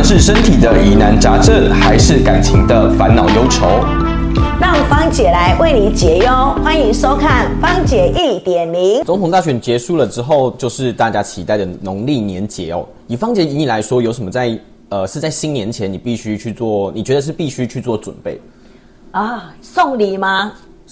管是身体的疑难杂症，还是感情的烦恼忧愁，让芳姐来为你解忧。欢迎收看芳姐一点零。总统大选结束了之后，就是大家期待的农历年节哦。以芳姐以你来说，有什么在呃是在新年前你必须去做？你觉得是必须去做准备？啊，送礼吗？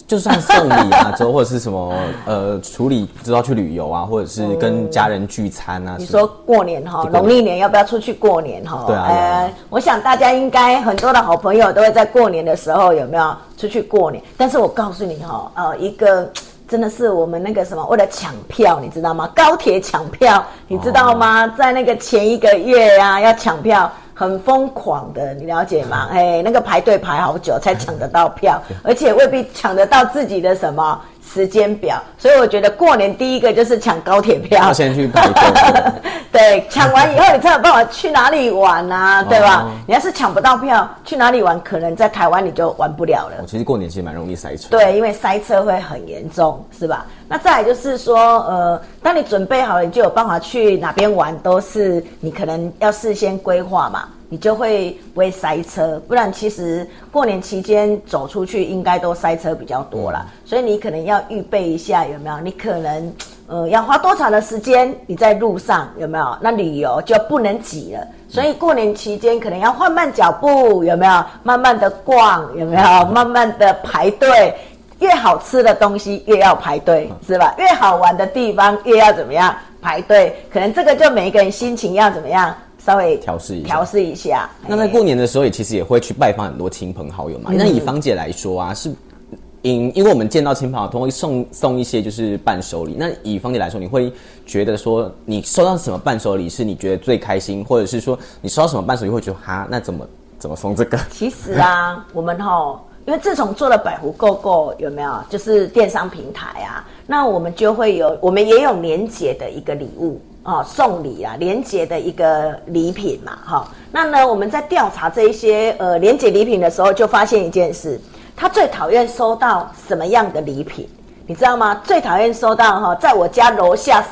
就算送礼啊，之后或者是什么呃处理，知道去旅游啊，或者是跟家人聚餐啊。你说过年哈，农历年要不要出去过年哈？对啊。呃，我想大家应该很多的好朋友都会在过年的时候有没有出去过年？但是我告诉你哈，呃，一个真的是我们那个什么，为了抢票，你知道吗？高铁抢票，你知道吗？在那个前一个月呀，要抢票。很疯狂的，你了解吗？哎，那个排队排好久才抢得到票，而且未必抢得到自己的什么。时间表，所以我觉得过年第一个就是抢高铁票，先去排队。对，抢完以后你才有办法去哪里玩啊，对吧？你要是抢不到票，去哪里玩，可能在台湾你就玩不了了。其实过年其实蛮容易塞车。对，因为塞车会很严重，是吧？那再来就是说，呃，当你准备好了，你就有办法去哪边玩，都是你可能要事先规划嘛。你就会不会塞车，不然其实过年期间走出去应该都塞车比较多啦，所以你可能要预备一下，有没有？你可能呃要花多长的时间？你在路上有没有？那旅游就不能挤了，所以过年期间可能要放慢脚步，有没有？慢慢的逛，有没有？慢慢的排队，越好吃的东西越要排队，是吧？越好玩的地方越要怎么样排队？可能这个就每一个人心情要怎么样？稍微调试一下，调试一下。那在过年的时候，也其实也会去拜访很多亲朋好友嘛。那以芳姐来说啊，是因因为我们见到亲朋好友，会送送一些就是伴手礼。那以芳姐来说，你会觉得说，你收到什么伴手礼是你觉得最开心，或者是说你收到什么伴手礼会觉得哈，那怎么怎么送这个？其实啊，我们哈，因为自从做了百湖购购，有没有就是电商平台啊，那我们就会有，我们也有年节的一个礼物。哦，送礼啊，连结的一个礼品嘛，哈。那呢，我们在调查这一些呃连结礼品的时候，就发现一件事，他最讨厌收到什么样的礼品，你知道吗？最讨厌收到哈，在我家楼下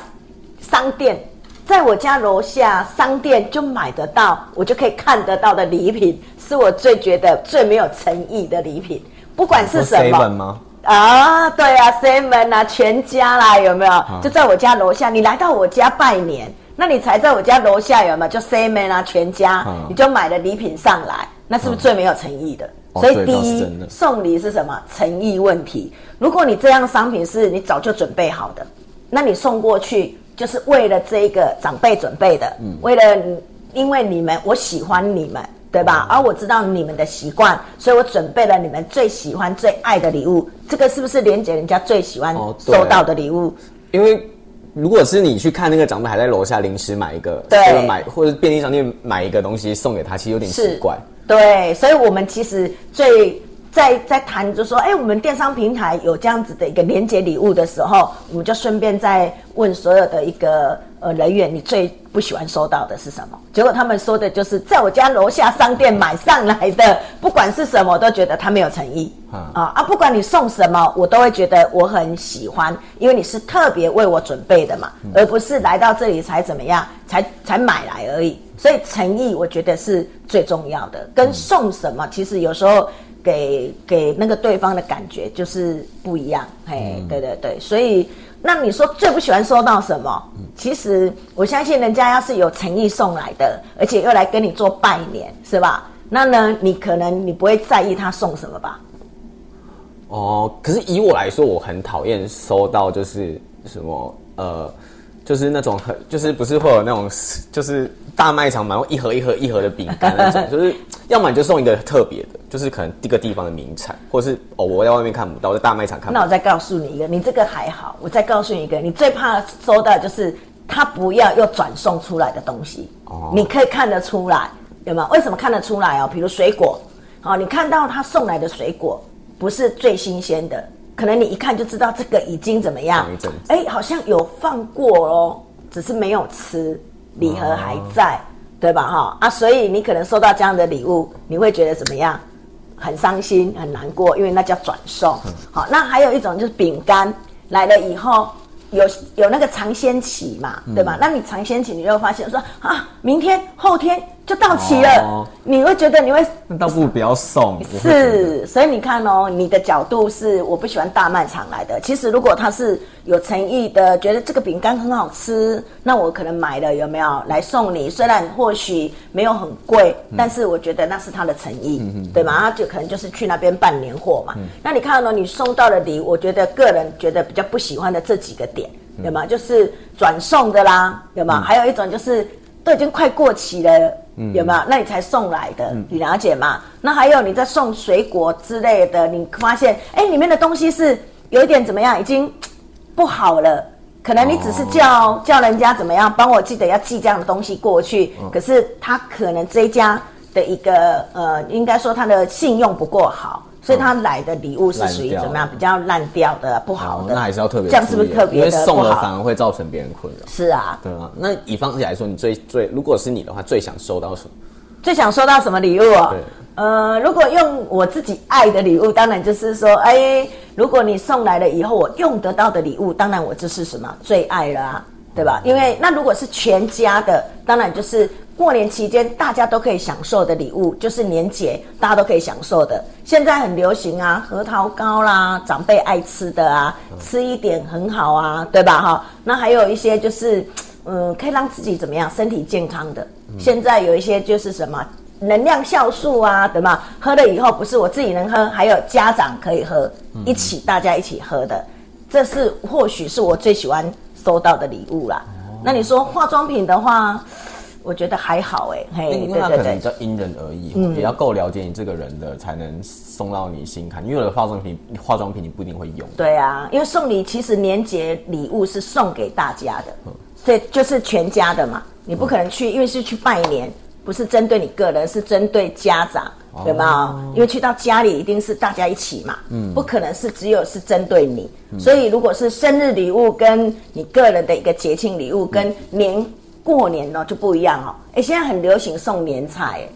商店，在我家楼下商店就买得到，我就可以看得到的礼品，是我最觉得最没有诚意的礼品，不管是什么。啊，对啊，seven 啊，全家啦，有没有？就在我家楼下，你来到我家拜年，那你才在我家楼下有没有？就 seven 啊，全家，你就买了礼品上来，那是不是最没有诚意的？所以第一送礼是什么？诚意问题。如果你这样商品是你早就准备好的，那你送过去就是为了这个长辈准备的，为了因为你们，我喜欢你们。对吧？而我知道你们的习惯，所以我准备了你们最喜欢、最爱的礼物。这个是不是连姐人家最喜欢收到的礼物？因为如果是你去看那个长辈还在楼下临时买一个，对，买或者便利商店买一个东西送给他，其实有点奇怪。对，所以我们其实最在在谈，就说，哎，我们电商平台有这样子的一个连接礼物的时候，我们就顺便在问所有的一个。呃，人员你最不喜欢收到的是什么？结果他们说的就是在我家楼下商店买上来的，不管是什么，都觉得他没有诚意。啊啊！不管你送什么，我都会觉得我很喜欢，因为你是特别为我准备的嘛，而不是来到这里才怎么样，才才买来而已。所以诚意，我觉得是最重要的。跟送什么，其实有时候给给那个对方的感觉就是不一样。嘿，对对对，所以。那你说最不喜欢收到什么？其实我相信人家要是有诚意送来的，而且又来跟你做拜年，是吧？那呢，你可能你不会在意他送什么吧？哦，可是以我来说，我很讨厌收到就是什么呃。就是那种很，就是不是会有那种，就是大卖场买一盒一盒一盒的饼干那种，就是要么你就送一个特别的，就是可能一个地方的名产，或者是哦我在外面看不到，在大卖场看不到。那我再告诉你一个，你这个还好，我再告诉你一个，你最怕收到就是他不要又转送出来的东西。哦。你可以看得出来，有没有？为什么看得出来哦？比如水果，哦，你看到他送来的水果不是最新鲜的。可能你一看就知道这个已经怎么样？哎，好像有放过哦，只是没有吃，礼盒还在，对吧？哈啊，所以你可能收到这样的礼物，你会觉得怎么样？很伤心，很难过，因为那叫转送。好，那还有一种就是饼干来了以后，有有那个尝鲜期嘛，对吧？那你尝鲜期，你就发现说啊，明天后天就到期了，哦你会觉得你会那倒不如不要送。是，所以你看哦，你的角度是我不喜欢大卖场来的。其实如果他是有诚意的，觉得这个饼干很好吃，那我可能买了有没有来送你？虽然或许没有很贵，但是我觉得那是他的诚意，对吗？他就可能就是去那边办年货嘛。那你看哦，你送到的礼，我觉得个人觉得比较不喜欢的这几个点，有吗？就是转送的啦，有吗？还有一种就是都已经快过期了。嗯有没有？那你才送来的，你了解吗？那还有你在送水果之类的，你发现哎，里面的东西是有一点怎么样，已经不好了。可能你只是叫、叫人家怎么样，帮我记得要寄这样的东西过去，可是他可能这一家的一个呃，应该说他的信用不够好，所以他来的礼物是属于怎么样比较烂掉的、不好的。哦那还是要特别这样是不是特别的因为送了反而会造成别人困扰。是啊，对啊，那以方姐来说，你最最如果是你的话，最想收到什么？最想收到什么礼物哦对？呃，如果用我自己爱的礼物，当然就是说，哎，如果你送来了以后，我用得到的礼物，当然我就是什么最爱了啊，对吧？因为那如果是全家的，当然就是过年期间大家都可以享受的礼物，就是年节大家都可以享受的。现在很流行啊，核桃糕啦，长辈爱吃的啊，吃一点很好啊，对吧？哈，那还有一些就是。嗯，可以让自己怎么样身体健康的。现在有一些就是什么能量酵素啊，对吧？喝了以后不是我自己能喝，还有家长可以喝，一起大家一起喝的，这是或许是我最喜欢收到的礼物啦。那你说化妆品的话，我觉得还好哎、嘿，因为它可能比对对对。较因人而异，也要够了解你这个人的，才能送到你心坎。因为有的化妆品，化妆品你不一定会用。对啊，因为送礼其实年节礼物是送给大家的，所以就是全家的嘛。你不可能去，因为是去拜年，不是针对你个人，是针对家长，有没有？因为去到家里一定是大家一起嘛，不可能是只有是针对你。所以如果是生日礼物跟你个人的一个节庆礼物，跟年过年呢就不一样哦。哎，现在很流行送年菜，哎。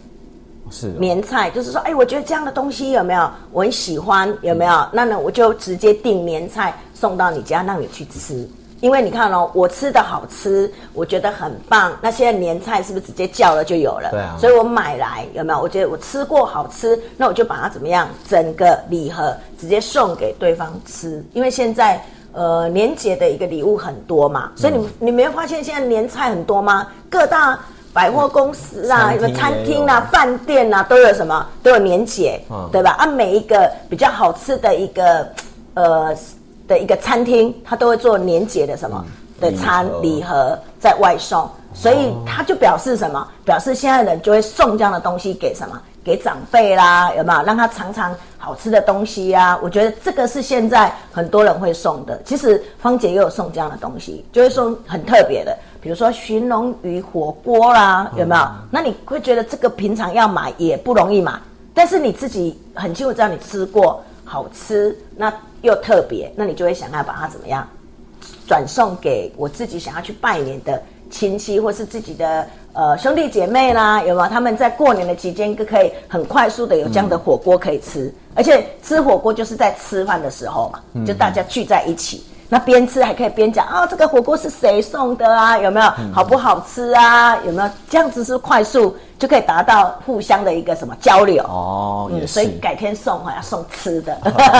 是哦年菜，就是说，哎，我觉得这样的东西有没有我很喜欢，有没有？那呢，我就直接订年菜送到你家，让你去吃。因为你看哦，我吃的好吃，我觉得很棒。那现在年菜是不是直接叫了就有了？对啊所以我买来有没有？我觉得我吃过好吃，那我就把它怎么样，整个礼盒直接送给对方吃。因为现在呃年节的一个礼物很多嘛，所以你、你没有发现现在年菜很多吗？各大百货公司啊，餐厅什么餐厅啊、饭店啊，都有什么都有年节，嗯对吧？啊，每一个比较好吃的一个呃的一个餐厅，它都会做年节的什么、的餐礼盒礼盒在外送，所以它就表示什么？表示现在人就会送这样的东西给什么？给长辈啦，有没有让他尝尝好吃的东西呀、我觉得这个是现在很多人会送的。其实芳姐也有送这样的东西，就是送很特别的，比如说寻龙鱼火锅啦，有没有？那你会觉得这个平常要买也不容易买，但是你自己很清楚知道你吃过好吃，那又特别，那你就会想要把它怎么样转送给我自己想要去拜年的亲戚，或是自己的呃兄弟姐妹啦，有没有？他们在过年的期间就可以很快速的有这样的火锅可以吃，而且吃火锅就是在吃饭的时候嘛，就大家聚在一起。那边吃还可以边讲啊，这个火锅是谁送的啊？有没有好不好吃啊？有没有这样子是快速就可以达到互相的一个什么交流？哦，嗯，所以改天送还要送吃的。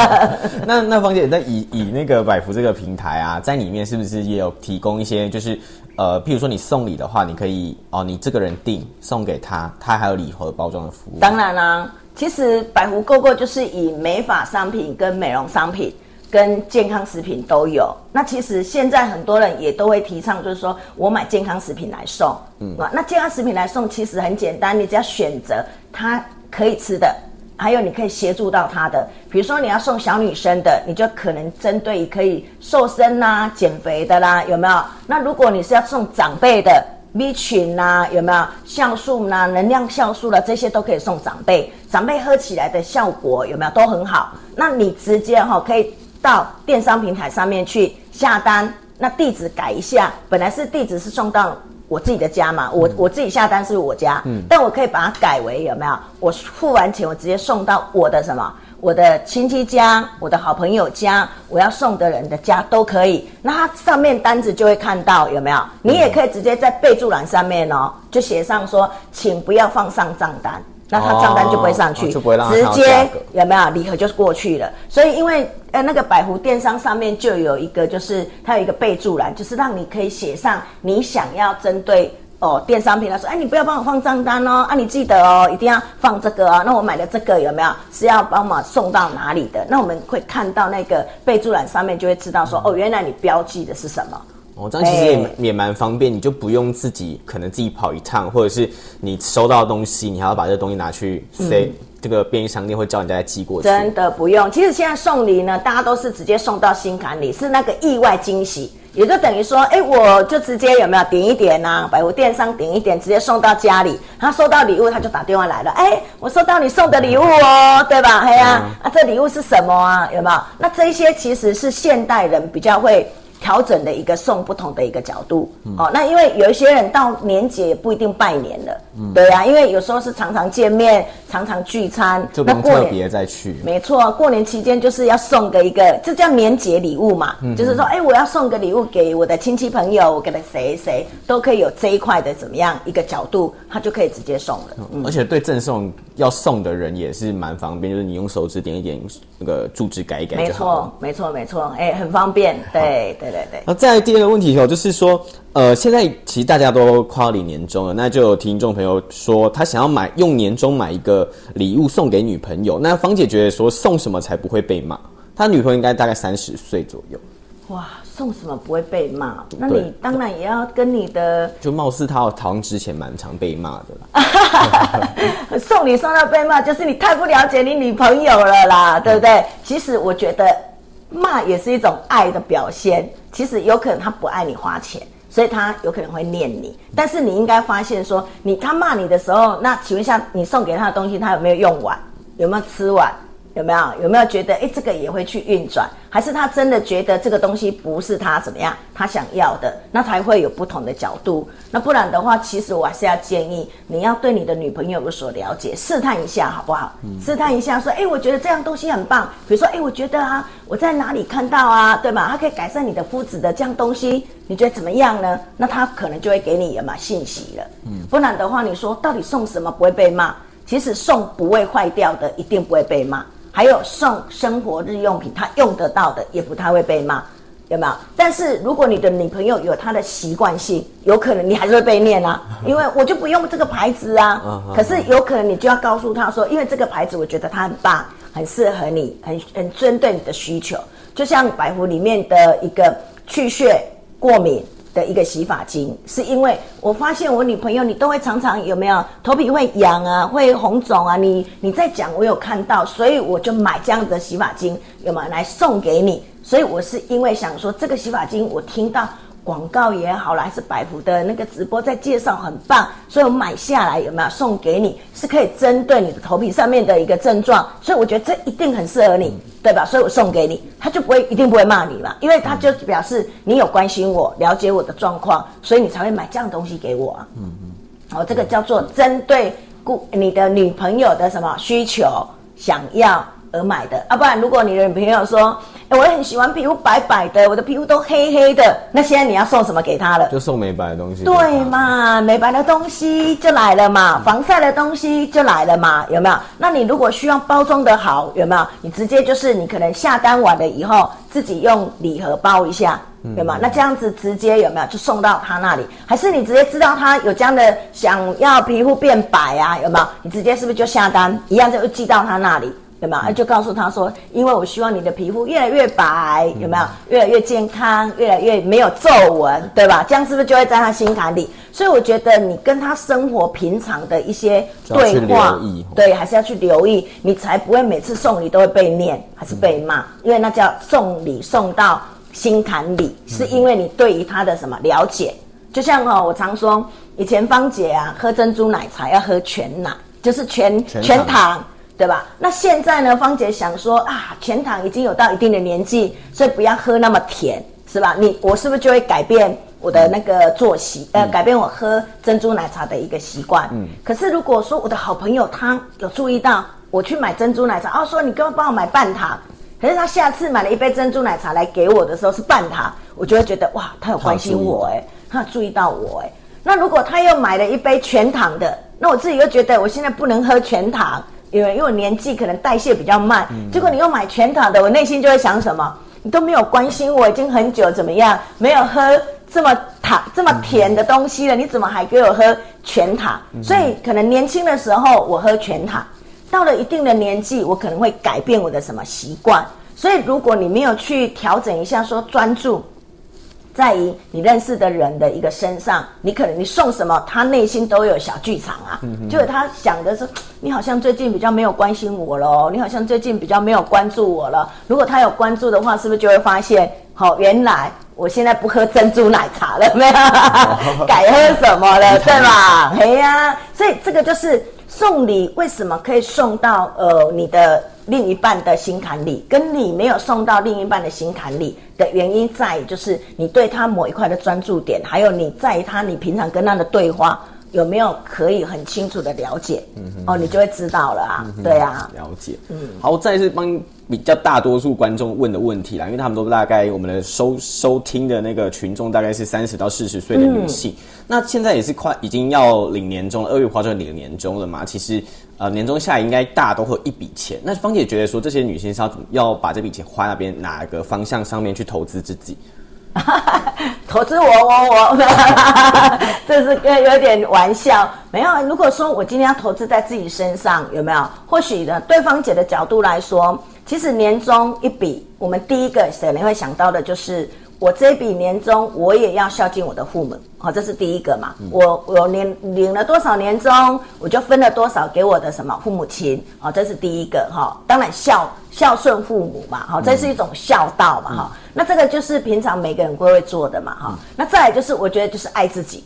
那那芳姐，那以以那个百福这个平台啊，在里面是不是也有提供一些，就是呃，譬如说你送礼的话，你可以哦，你这个人订送给他，他还有礼盒包装的服务。当然啦、其实百湖购购就是以美发商品跟美容商品。跟健康食品都有，那其实现在很多人也都会提倡，就是说我买健康食品来送，嗯啊，那健康食品来送其实很简单，你只要选择它可以吃的，还有你可以协助到他的，比如说你要送小女生的，你就可能针对可以瘦身啦、减肥的啦，有没有？那如果你是要送长辈的 V 群呐、有没有酵素呐、能量酵素啦，这些都可以送长辈，长辈喝起来的效果有没有都很好？那你直接哈、可以到电商平台上面去下单，那地址改一下，本来是地址是送到我自己的家嘛，我我自己下单是我家，但我可以把它改为有没有？我付完钱，我直接送到我的什么？我的亲戚家、我的好朋友家，我要送的人的家都可以。那它上面单子就会看到有没有？你也可以直接在备注栏上面哦，就写上说，请不要放上账单，那他账单就不会上去，哦就不会让直接有没有礼盒就是过去了。所以因为呃那个百湖电商上面就有一个，就是它有一个备注栏，就是让你可以写上你想要针对。哦，电商平台说，哎，你不要帮我放账单哦，啊，你记得哦，一定要放这个哦。那我买的这个有没有是要帮忙送到哪里的？那我们会看到那个备注栏上面就会知道说，哦，原来你标记的是什么。哦，这样其实也哎也蛮方便，你就不用自己可能自己跑一趟，或者是你收到的东西，你还要把这个东西拿去塞、这个便利商店，会叫人家再寄过去。嗯真的不用。其实现在送礼呢，大家都是直接送到心坎里，是那个意外惊喜，也就等于说，哎，我就直接有没有点一点呐、百货电商点一点，直接送到家里。他收到礼物，他就打电话来了，哎，我收到你送的礼物哦，对吧？嘿呀、啊，这礼物是什么啊？有没有？那这一些其实是现代人比较会。调整的一个送不同的一个角度、哦，那因为有一些人到年节也不一定拜年了，对啊，因为有时候是常常见面、常常聚餐，就不用特那过别再去。没错，过年期间就是要送个一个，这叫年节礼物嘛，就是说，哎，我要送个礼物给我的亲戚朋友，我给了谁谁都可以有这一块的怎么样一个角度，他就可以直接送了。嗯而且对赠送要送的人也是蛮方便，就是你用手指点一点那个住址改一改没就好了。错，没错，没错，哎，很方便，对对对对。然后再第二个问题哦，就是说，呃，现在其实大家都快要领年终了，那就有听众朋友说，他想要买用年终买一个礼物送给女朋友。那芳姐觉得说，送什么才不会被骂？他女朋友应该大概三十岁左右，哇，送什么不会被骂？那你当然也要跟你的就貌似他好像之前蛮常被骂的啦。送礼送到被骂，就是你太不了解你女朋友了啦，对不对？其实我觉得骂也是一种爱的表现。其实有可能他不爱你花钱，所以他有可能会念你。但是你应该发现说，你他骂你的时候，那请问一下，你送给他的东西，他有没有用完？有没有吃完？有没有有没有觉得，哎，这个也会去运转？还是他真的觉得这个东西不是他怎么样，他想要的，那才会有不同的角度。那不然的话，其实我还是要建议你要对你的女朋友有所了解，试探一下好不好？试探一下，说，哎，我觉得这样东西很棒。比如说，哎，我觉得啊，我在哪里看到啊，对吧？它可以改善你的肤质的这样东西，你觉得怎么样呢？那他可能就会给你有嘛信息了。嗯，不然的话，你说到底送什么不会被骂？其实送不会坏掉的，一定不会被骂。还有送生活日用品，他用得到的也不太会被骂，有没有？但是如果你的女朋友有她的习惯性，有可能你还是会被念啊，因为我就不用这个牌子啊。可是有可能你就要告诉她说，因为这个牌子我觉得它很棒，很适合你，很很针对你的需求。就像百福里面的一个去屑过敏。的一个洗发精，是因为我发现我女朋友你都会常常有没有头皮会痒啊，会红肿啊，你你在讲我有看到，所以我就买这样的洗发精，有吗来送给你？所以我是因为想说这个洗发精我听到广告也好啦，还是百福的那个直播在介绍很棒，所以我买下来有没有送给你？是可以针对你的头皮上面的一个症状，所以我觉得这一定很适合你，对吧？所以我送给你，他就不会一定不会骂你嘛，因为他就表示你有关心我，了解我的状况，所以你才会买这样东西给我啊。嗯嗯，哦，这个叫做针对顾你的女朋友的什么需求想要而买的，啊，不然如果你的女朋友说，哎，我很喜欢皮肤白白的，我的皮肤都黑黑的，那现在你要送什么给她了？就送美白的东西。对嘛，美白的东西就来了嘛，防晒的东西就来了嘛，有没有？那你如果需要包装的好，有没有？你直接就是你可能下单完了以后，自己用礼盒包一下，有吗？那这样子直接有没有就送到他那里？还是你直接知道他有这样的想要皮肤变白啊，有没有？你直接是不是就下单一样就寄到他那里？有没有？就告诉他说，因为我希望你的皮肤越来越白，有没有？越来越健康，越来越没有皱纹，对吧？这样是不是就会在他心坎里？所以我觉得你跟他生活平常的一些对话，对，还是要去留意，你才不会每次送礼都会被念，还是被骂，因为那叫送礼送到心坎里，是因为你对于他的什么了解。就像哈、我常说，以前芳姐啊，喝珍珠奶茶要喝全奶，就是全全糖。对吧？那现在呢？芳姐想说啊，全糖已经有到一定的年纪，所以不要喝那么甜，是吧？你我是不是就会改变我的那个作息，呃，改变我喝珍珠奶茶的一个习惯。嗯，可是如果说我的好朋友他有注意到我去买珍珠奶茶，哦，说你给我帮我买半糖，可是他下次买了一杯珍珠奶茶来给我的时候是半糖，我就会觉得哇，他有关心我哎，他有注意到我哎。那如果他又买了一杯全糖的，那我自己又觉得我现在不能喝全糖，因为因为我年纪可能代谢比较慢。结果你又买全糖的，我内心就会想什么？你都没有关心我，已经很久怎么样？没有喝这么糖、这么甜的东西了，你怎么还给我喝全糖？所以可能年轻的时候我喝全糖，到了一定的年纪，我可能会改变我的什么习惯。所以如果你没有去调整一下，说专注。在于你认识的人的一个身上，你可能你送什么，他内心都有小剧场啊。就是他想的是，你好像最近比较没有关心我喽，你好像最近比较没有关注我了。如果他有关注的话，是不是就会发现，好，原来我现在不喝珍珠奶茶了，没有，改喝什么了，对吧？嘿呀，所以这个就是送礼为什么可以送到呃你的。另一半的心坎里，跟你没有送到另一半的心坎里的原因在于，就是你对他某一块的专注点，还有你在于他你平常跟他的对话。有没有可以很清楚的了解？嗯哦，你就会知道了啊。对啊，了解。嗯，好，再是帮比较大多数观众问的问题啦，因为他们都大概我们的收收听的那个群众大概是三十到四十岁的女性。那现在也是快已经要领年终了，二月花就要领年终了嘛。其实呃，年终下来应该大都会有一笔钱。那芳姐觉得说，这些女性是要怎么要把这笔钱花那边哪个方向上面去投资自己？投资我我我，这是有点玩笑。没有，如果说我今天要投资在自己身上，有没有？或许呢，对方姐的角度来说，其实年终一笔，我们第一个可能会想到的就是。我这笔年终，我也要孝敬我的父母，好，这是第一个嘛。我我年领了多少年终，我就分了多少给我的什么父母亲，好，这是第一个哈。当然孝孝顺父母嘛，好，这是一种孝道嘛，哈。那这个就是平常每个人都会做的嘛，哈。那再来就是，我觉得就是爱自己，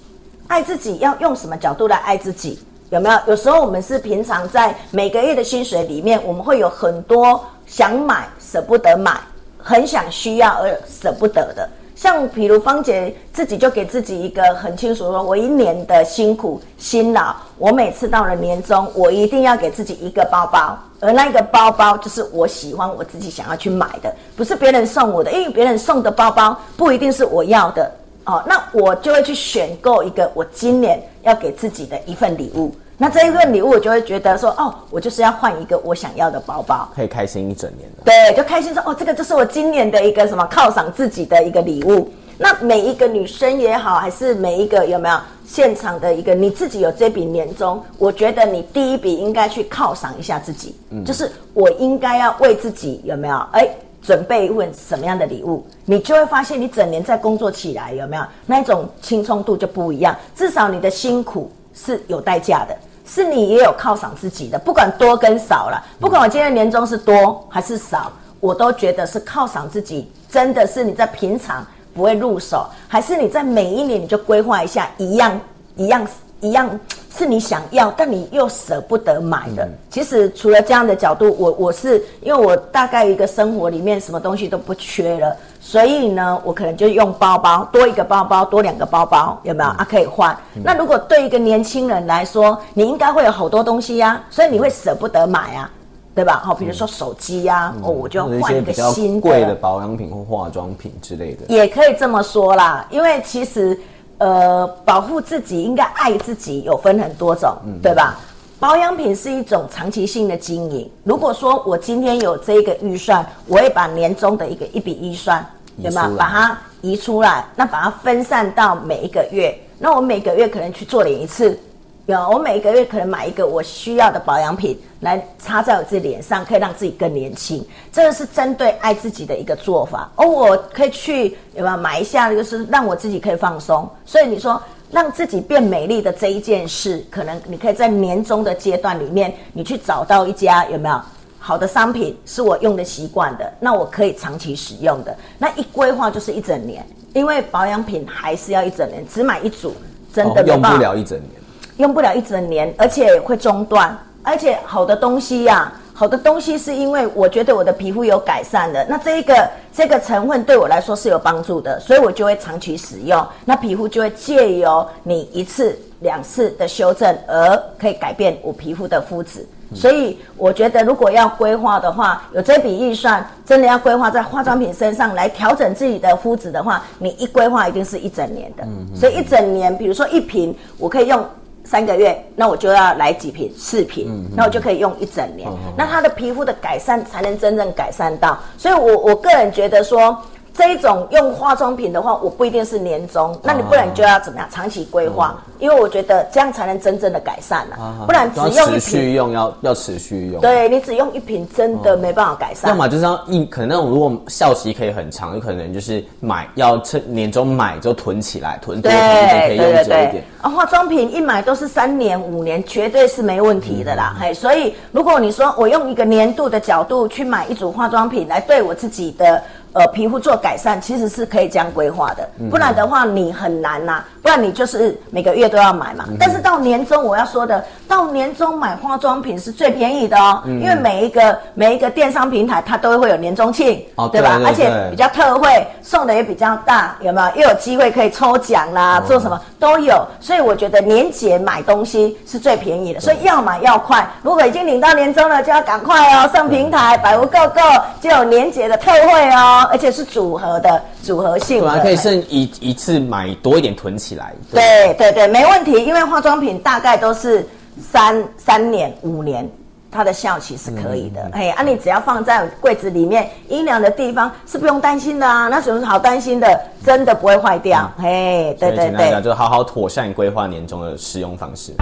爱自己要用什么角度来爱自己？有没有？有时候我们是平常在每个月的薪水里面，我们会有很多想买舍不得买。很想需要而舍不得的，像比如芳姐自己就给自己一个很清楚说，我一年的辛苦辛劳，我每次到了年终，我一定要给自己一个包包，而那个包包就是我喜欢我自己想要去买的，不是别人送我的，因为别人送的包包不一定是我要的哦，那我就会去选购一个我今年要给自己的一份礼物。那这一份礼物，我就会觉得说，哦，我就是要换一个我想要的包包，可以开心一整年的。对，就开心说，哦，这个就是我今年的一个什么犒赏自己的一个礼物。那每一个女生也好，还是每一个有没有现场的一个你自己有这笔年终，我觉得你第一笔应该去犒赏一下自己，嗯，就是我应该要为自己有没有哎准备一份什么样的礼物，你就会发现你整年在工作起来有没有那种轻松度就不一样，至少你的辛苦是有代价的。是你也有犒赏自己的，不管多跟少了，不管我今天年终是多还是少，我都觉得是犒赏自己。真的是你在平常不会入手，还是你在每一年你就规划一下，一样一样一样是你想要，但你又舍不得买的。其实除了这样的角度，我我是因为我大概一个生活里面什么东西都不缺了。所以呢，我可能就用包包多一个包包，多两个包包，有没有啊？可以换。那如果对一个年轻人来说，你应该会有好多东西呀，所以你会舍不得买啊，对吧？好，比如说手机呀，哦，我就换一个新贵的保养品或化妆品之类的。也可以这么说啦，因为其实呃，保护自己应该爱自己，有分很多种，对吧？保养品是一种长期性的经营。如果说我今天有这个预算，我会把年终的一个一笔预算。有没有把它移出来？那把它分散到每一个月。那我每个月可能去做脸一次，有我每个月可能买一个我需要的保养品来擦在我自己脸上，可以让自己更年轻。这个是针对爱自己的一个做法。而我可以去有没有买一下，就是让我自己可以放松。所以你说让自己变美丽的这一件事，可能你可以在年终的阶段里面，你去找到一家有没有？好的商品是我用的习惯的，那我可以长期使用的。那一规划就是一整年，因为保养品还是要一整年，只买一组真的用不了一整年，用不了一整年，而且会中断。而且好的东西呀，好的东西是因为我觉得我的皮肤有改善了，那这一个这个成分对我来说是有帮助的，所以我就会长期使用，那皮肤就会借由你一次两次的修正而可以改变我皮肤的肤质。所以我觉得，如果要规划的话，有这笔预算，真的要规划在化妆品身上来调整自己的肤质的话，你一规划一定是一整年的。所以一整年，比如说一瓶，我可以用三个月，那我就要来几瓶，四瓶，那我就可以用一整年。那它的皮肤的改善才能真正改善到。所以我我个人觉得说。这一种用化妆品的话，我不一定是年终，那你不然就要怎么样长期规划？因为我觉得这样才能真正的改善了，不然只用持续用要要持续用。对你只用一瓶真的没办法改善。要么就是要一可能那种如果效期可以很长，有可能就是买要趁年终买就囤起来，囤多囤就可以用久一点。啊，化妆品一买都是三年五年，绝对是没问题的啦。嘿，所以如果你说我用一个年度的角度去买一组化妆品来对我自己的。呃，皮肤做改善其实是可以这样规划的，不然的话你很难呐。不然你就是每个月都要买嘛。但是到年终，我要说的，到年终买化妆品是最便宜的哦，因为每一个每一个电商平台它都会有年终庆，对吧？而且比较特惠，送的也比较大，有没有？又有机会可以抽奖啦，做什么都有。所以我觉得年节买东西是最便宜的，所以要买要快。如果已经领到年终了，就要赶快哦，上平台百无购购就有年节的特惠哦。而且是组合的，组合性，对，可以剩一一次买多一点囤起来。对对对，没问题，因为化妆品大概都是三三年五年，它的效期是可以的。哎，啊，你只要放在柜子里面阴凉的地方是不用担心的啊，那什么好担心的？真的不会坏掉。嘿，对对对，就好好妥善规划年终的使用方式。